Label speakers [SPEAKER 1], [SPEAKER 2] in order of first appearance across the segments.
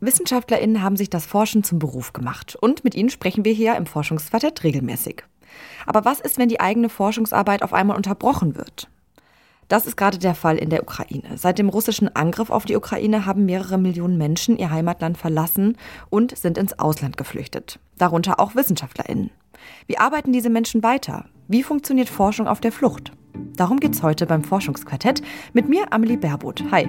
[SPEAKER 1] WissenschaftlerInnen haben sich das Forschen zum Beruf gemacht und mit ihnen sprechen wir hier im Forschungsquartett regelmäßig. Aber was ist, wenn die eigene Forschungsarbeit auf einmal unterbrochen wird? Das ist gerade der Fall in der Ukraine. Seit dem russischen Angriff auf die Ukraine haben mehrere Millionen Menschen ihr Heimatland verlassen und sind ins Ausland geflüchtet. Darunter auch WissenschaftlerInnen. Wie arbeiten diese Menschen weiter? Wie funktioniert Forschung auf der Flucht? Darum geht's heute beim Forschungsquartett mit mir, Amelie Berbot. Hi.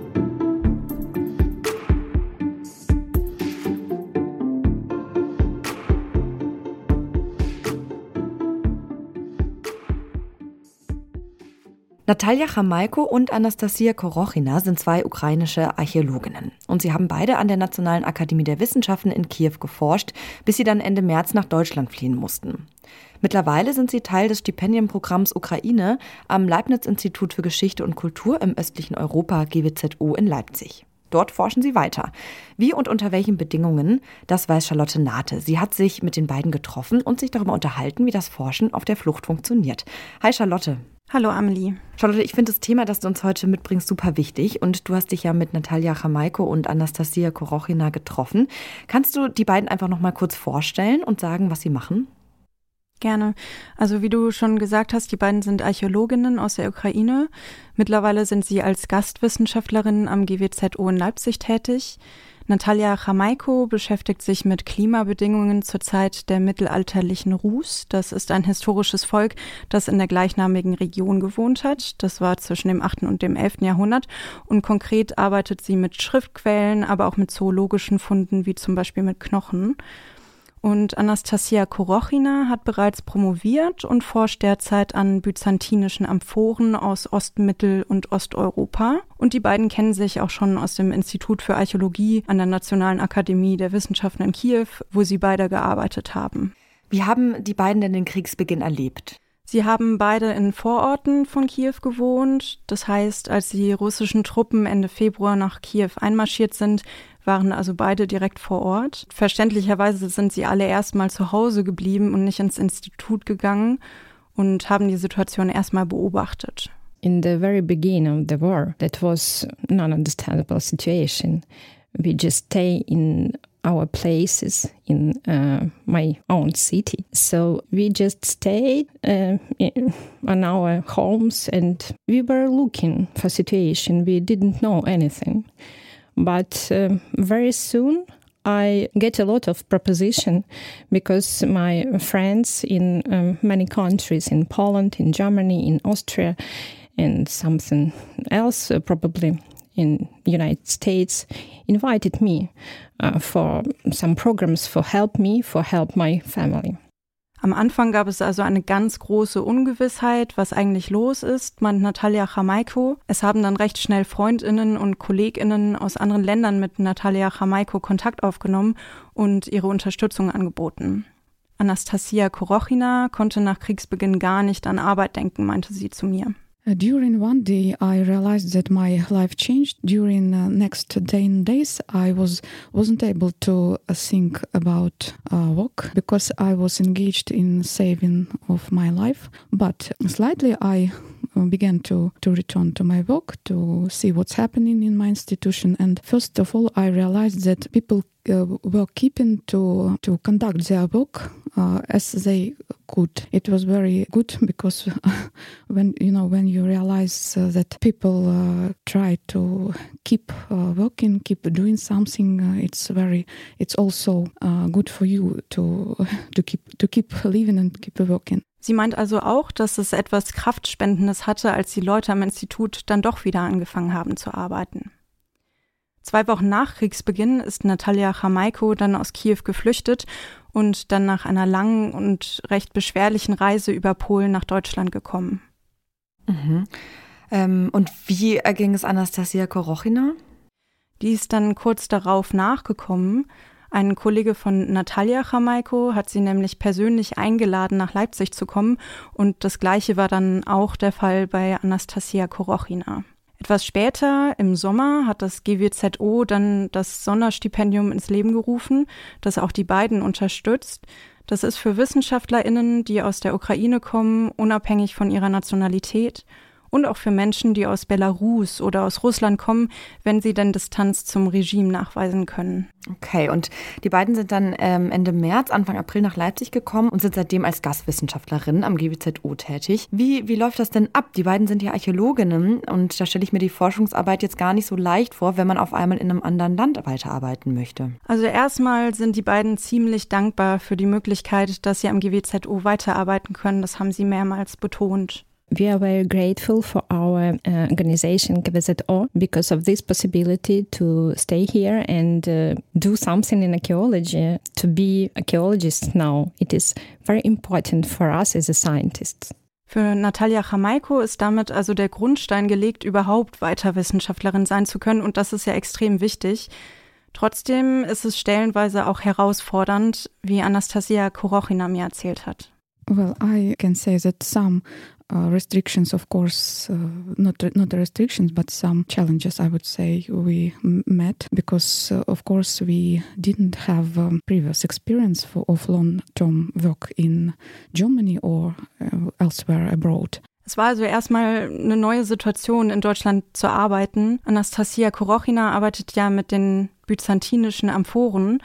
[SPEAKER 1] Natalia Chamaiko und Anastasia Korochina sind zwei ukrainische Archäologinnen. Und sie haben beide an der Nationalen Akademie der Wissenschaften in Kiew geforscht, bis sie dann Ende März nach Deutschland fliehen mussten. Mittlerweile sind sie Teil des Stipendienprogramms Ukraine am Leibniz-Institut für Geschichte und Kultur im östlichen Europa GWZO in Leipzig. Dort forschen sie weiter. Wie und unter welchen Bedingungen, das weiß Charlotte Nate. Sie hat sich mit den beiden getroffen und sich darüber unterhalten, wie das Forschen auf der Flucht funktioniert. Hi Charlotte.
[SPEAKER 2] Hallo Amelie.
[SPEAKER 1] Charlotte, ich finde das Thema, das du uns heute mitbringst, super wichtig. Und du hast dich ja mit Natalia Chamaiko und Anastasia Korochina getroffen. Kannst du die beiden einfach noch mal kurz vorstellen und sagen, was sie machen?
[SPEAKER 2] Gerne. Also wie du schon gesagt hast, die beiden sind Archäologinnen aus der Ukraine. Mittlerweile sind sie als Gastwissenschaftlerinnen am GWZO in Leipzig tätig. Natalia Chamaiko beschäftigt sich mit Klimabedingungen zur Zeit der mittelalterlichen Rus. Das ist ein historisches Volk, das in der gleichnamigen Region gewohnt hat. Das war zwischen dem 8. und dem 11. Jahrhundert. Und konkret arbeitet sie mit Schriftquellen, aber auch mit zoologischen Funden, wie zum Beispiel mit Knochen. Und Anastasia Korochina hat bereits promoviert und forscht derzeit an byzantinischen Amphoren aus Ost-, Mittel- und Osteuropa. Und die beiden kennen sich auch schon aus dem Institut für Archäologie an der Nationalen Akademie der Wissenschaften in Kiew, wo sie beide gearbeitet haben.
[SPEAKER 1] Wie haben die beiden denn den Kriegsbeginn erlebt?
[SPEAKER 2] Sie haben beide in Vororten von Kiew gewohnt. Das heißt, als die russischen Truppen Ende Februar nach Kiew einmarschiert sind, waren also beide direkt vor Ort. Verständlicherweise sind sie alle erstmal zu Hause geblieben und nicht ins Institut gegangen und haben die Situation erstmal beobachtet.
[SPEAKER 3] In the very beginning of the war, that was non-understandable situation. We just stay in our places in uh, my own city. So we just stayed uh, in, on our homes and we were looking for situation. We didn't know anything. But uh, very soon, I get a lot of proposition because my friends in um, many countries, in Poland, in Germany, in Austria, and something else, uh, probably in United States, invited me uh, for some programs for help me, for help my family.
[SPEAKER 2] Am Anfang gab es also eine ganz große Ungewissheit, was eigentlich los ist, meint Natalia Chamaiko. Es haben dann recht schnell Freundinnen und Kolleginnen aus anderen Ländern mit Natalia Chamaiko Kontakt aufgenommen und ihre Unterstützung angeboten. Anastasia Korochina konnte nach Kriegsbeginn gar nicht an Arbeit denken, meinte sie zu mir.
[SPEAKER 4] Uh, during one day, I realized that my life changed. During uh, next ten days, I was wasn't able to uh, think about uh, work because I was engaged in saving of my life. But slightly, I began to to return to my work to see what's happening in my institution. And first of all, I realized that people uh, were keeping to to conduct their work uh, as they could. It was very good because when you know when you realize uh, that people uh, try to keep uh, working, keep doing something, uh, it's very it's also good for you to to keep to keep living and keep working.
[SPEAKER 2] Sie meint also auch, dass es etwas Kraftspendendes hatte, als die Leute am Institut dann doch wieder angefangen haben zu arbeiten. Zwei Wochen nach Kriegsbeginn ist Natalia Chamaiko dann aus Kiew geflüchtet und dann nach einer langen und recht beschwerlichen Reise über Polen nach Deutschland gekommen.
[SPEAKER 1] Mhm. Ähm, und wie erging es Anastasia Korochina?
[SPEAKER 2] Die ist dann kurz darauf nachgekommen. Ein Kollege von Natalia Chamaiko hat sie nämlich persönlich eingeladen, nach Leipzig zu kommen. Und das Gleiche war dann auch der Fall bei Anastasia Korochina. Etwas später, im Sommer, hat das GWZO dann das Sonderstipendium ins Leben gerufen, das auch die beiden unterstützt. Das ist für WissenschaftlerInnen, die aus der Ukraine kommen, unabhängig von ihrer Nationalität und auch für Menschen, die aus Belarus oder aus Russland kommen, wenn sie denn Distanz zum Regime nachweisen können.
[SPEAKER 1] Okay, und die beiden sind dann ähm, Ende März, Anfang April nach Leipzig gekommen und sind seitdem als Gastwissenschaftlerin am GWZO tätig. Wie, wie läuft das denn ab? Die beiden sind ja Archäologinnen und da stelle ich mir die Forschungsarbeit jetzt gar nicht so leicht vor, wenn man auf einmal in einem anderen Land weiterarbeiten möchte.
[SPEAKER 2] Also erstmal sind die beiden ziemlich dankbar für die Möglichkeit, dass sie am GWZO weiterarbeiten können. Das haben sie mehrmals betont.
[SPEAKER 3] We are very grateful for our uh, organization KVZO because of this possibility to stay here and uh, do something in archaeology. To be archaeologists now, it is very important for us as a scientists.
[SPEAKER 2] Für Natalia Chamaiko ist damit also der Grundstein gelegt, überhaupt weiter Wissenschaftlerin sein zu können und das ist ja extrem wichtig. Trotzdem ist es stellenweise auch herausfordernd, wie Anastasia Korochina mir erzählt hat.
[SPEAKER 4] Well, I can say that some restrictions, of course, uh, not not restrictions, but some challenges. I would say we met because, uh, of course, we didn't have um, previous experience for, of long-term work in Germany or uh, elsewhere abroad.
[SPEAKER 2] Es war also erstmal eine neue Situation, in Deutschland zu arbeiten. Anastasia Korochina arbeitet ja mit den byzantinischen Amphoren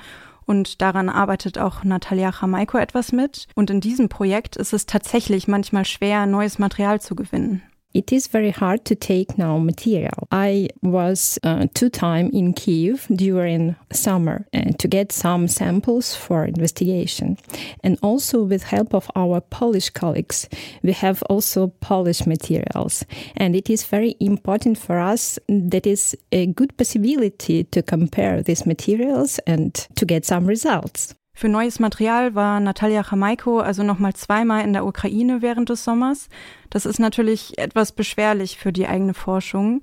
[SPEAKER 2] und daran arbeitet auch Natalia Chamaiko etwas mit. Und in diesem Projekt ist es tatsächlich manchmal schwer, neues Material zu gewinnen.
[SPEAKER 3] It is very hard to take now material. I was uh, two time in Kiev during summer uh, to get some samples for investigation, and also with help of our Polish colleagues, we have also Polish materials, and it is very important for us. That is a good possibility to compare these materials and to get some results.
[SPEAKER 2] Für neues Material war Natalia Chamaiko also nochmal zweimal in der Ukraine während des Sommers. Das ist natürlich etwas beschwerlich für die eigene Forschung,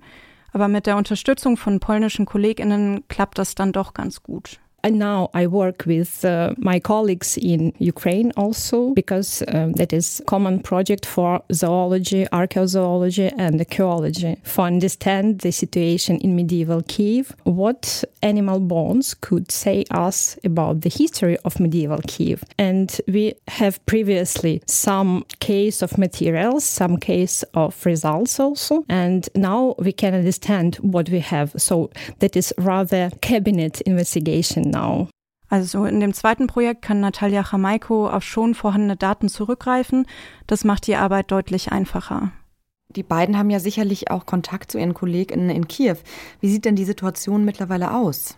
[SPEAKER 2] aber mit der Unterstützung von polnischen Kolleginnen klappt das dann doch ganz gut.
[SPEAKER 3] And now I work with uh, my colleagues in Ukraine also because um, that is common project for zoology, archaeozoology and archaeology for understand the situation in medieval Kiev, what animal bones could say us about the history of medieval Kiev. And we have previously some case of materials, some case of results also, and now we can understand what we have. So that is rather cabinet investigation now.
[SPEAKER 2] Also in dem zweiten Projekt kann Natalia Chamaiko auf schon vorhandene Daten zurückgreifen. Das macht die Arbeit deutlich einfacher.
[SPEAKER 1] Die beiden haben ja sicherlich auch Kontakt zu ihren KollegInnen in Kiew. Wie sieht denn die Situation mittlerweile aus?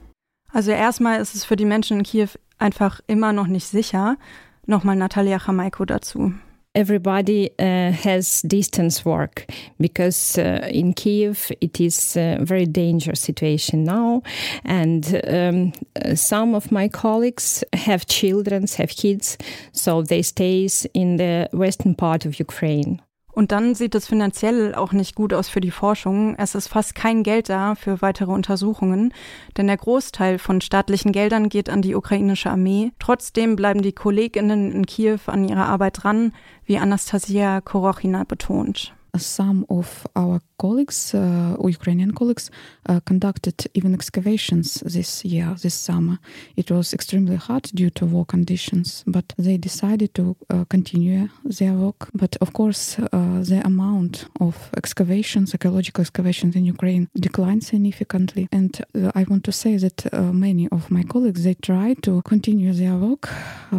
[SPEAKER 2] Also erstmal ist es für die Menschen in Kiew einfach immer noch nicht sicher. Nochmal Natalia Chamaiko dazu.
[SPEAKER 3] Everybody uh, has distance work because uh, in Kiev it is a very dangerous situation now, and um, some of my colleagues have children, have kids, so they stay in the western part of Ukraine.
[SPEAKER 2] Und dann sieht es finanziell auch nicht gut aus für die Forschung. Es ist fast kein Geld da für weitere Untersuchungen, denn der Großteil von staatlichen Geldern geht an die ukrainische Armee. Trotzdem bleiben die Kolleginnen in Kiew an ihrer Arbeit dran, wie Anastasia Korochina betont.
[SPEAKER 4] some of our colleagues, uh, Ukrainian colleagues, uh, conducted even excavations this year, this summer. It was extremely hard due to war conditions, but they decided to uh, continue their work. But of course, uh, the amount of excavations, archaeological excavations in Ukraine, declined significantly. And uh, I want to say that uh, many of my colleagues they try to continue their work.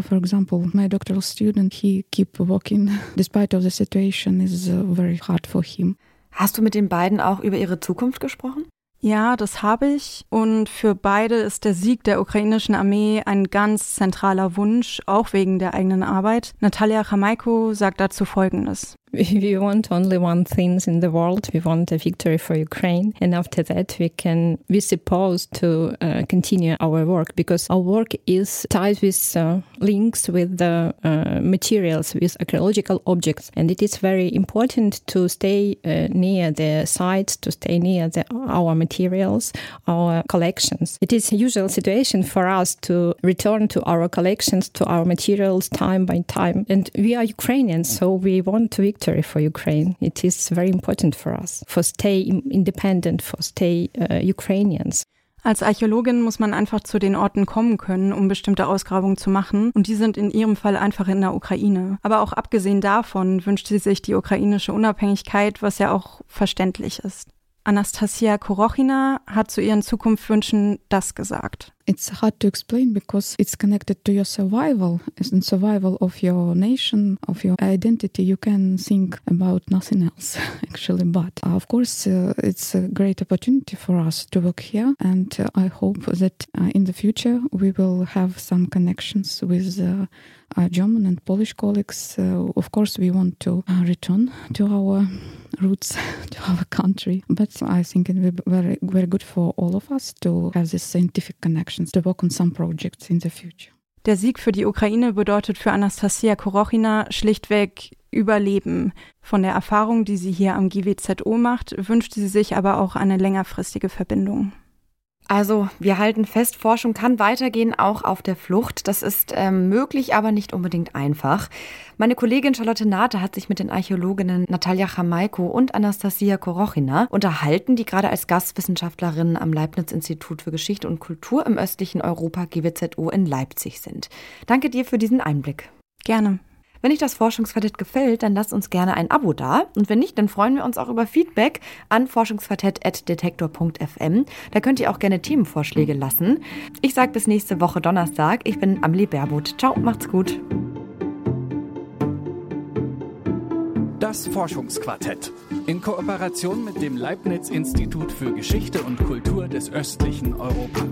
[SPEAKER 4] for example, my doctoral student he keep working despite of the situation is very hard for him.
[SPEAKER 1] Hast du mit den beiden auch über ihre Zukunft gesprochen?
[SPEAKER 2] Ja, das habe ich. Und für beide ist der Sieg der ukrainischen Armee ein ganz zentraler Wunsch, auch wegen der eigenen Arbeit. Natalia Chamaiko sagt dazu Folgendes.
[SPEAKER 3] We want only one thing in the world. We want a victory for Ukraine. And after that, we can, we suppose to uh, continue our work because our work is tied with uh, links with the uh, materials, with archaeological objects. And it is very important to stay uh, near the sites, to stay near the, our materials, our collections. It is a usual situation for us to return to our collections, to our materials time by time. And we are Ukrainians, so we want to victory history for Ukraine. It is very important for us, for stay independent, for stay uh, Ukrainians.
[SPEAKER 2] Als Archäologin muss man einfach zu den Orten kommen können, um bestimmte Ausgrabungen zu machen. Und die sind in ihrem Fall einfach in der Ukraine. Aber auch abgesehen davon wünscht sie sich die ukrainische Unabhängigkeit, was ja auch verständlich ist. Anastasia Korochina hat zu ihren Zukunftswünschen das gesagt.
[SPEAKER 4] It's hard to explain because it's connected to your survival and survival of your nation, of your identity. You can think about nothing else, actually. But uh, of course, uh, it's a great opportunity for us to work here, and uh, I hope that uh, in the future we will have some connections with uh, German and Polish colleagues. Of course, we want to return to our roots, to our country. But I think it will be very, very good for all of us to have this scientific connection connections to work on some projects in the future.
[SPEAKER 2] Der Sieg für die Ukraine bedeutet für Anastasia Korochina schlichtweg Überleben. Von der Erfahrung, die sie hier am GWZO macht, wünscht sie sich aber auch eine längerfristige Verbindung.
[SPEAKER 1] Also, wir halten fest, Forschung kann weitergehen, auch auf der Flucht. Das ist ähm, möglich, aber nicht unbedingt einfach. Meine Kollegin Charlotte Nate hat sich mit den Archäologinnen Natalia Chamaiko und Anastasia Korochina unterhalten, die gerade als Gastwissenschaftlerinnen am Leibniz-Institut für Geschichte und Kultur im östlichen Europa GWZO in Leipzig sind. Danke dir für diesen Einblick.
[SPEAKER 2] Gerne.
[SPEAKER 1] Wenn euch das Forschungsquartett gefällt, dann lasst uns gerne ein Abo da. Und wenn nicht, dann freuen wir uns auch über Feedback an forschungsquartett.detektor.fm. Da könnt ihr auch gerne Themenvorschläge lassen. Ich sage bis nächste Woche Donnerstag. Ich bin Amelie Baerbuth. Ciao, macht's gut.
[SPEAKER 5] Das Forschungsquartett. In Kooperation mit dem Leibniz Institut für Geschichte und Kultur des östlichen Europa.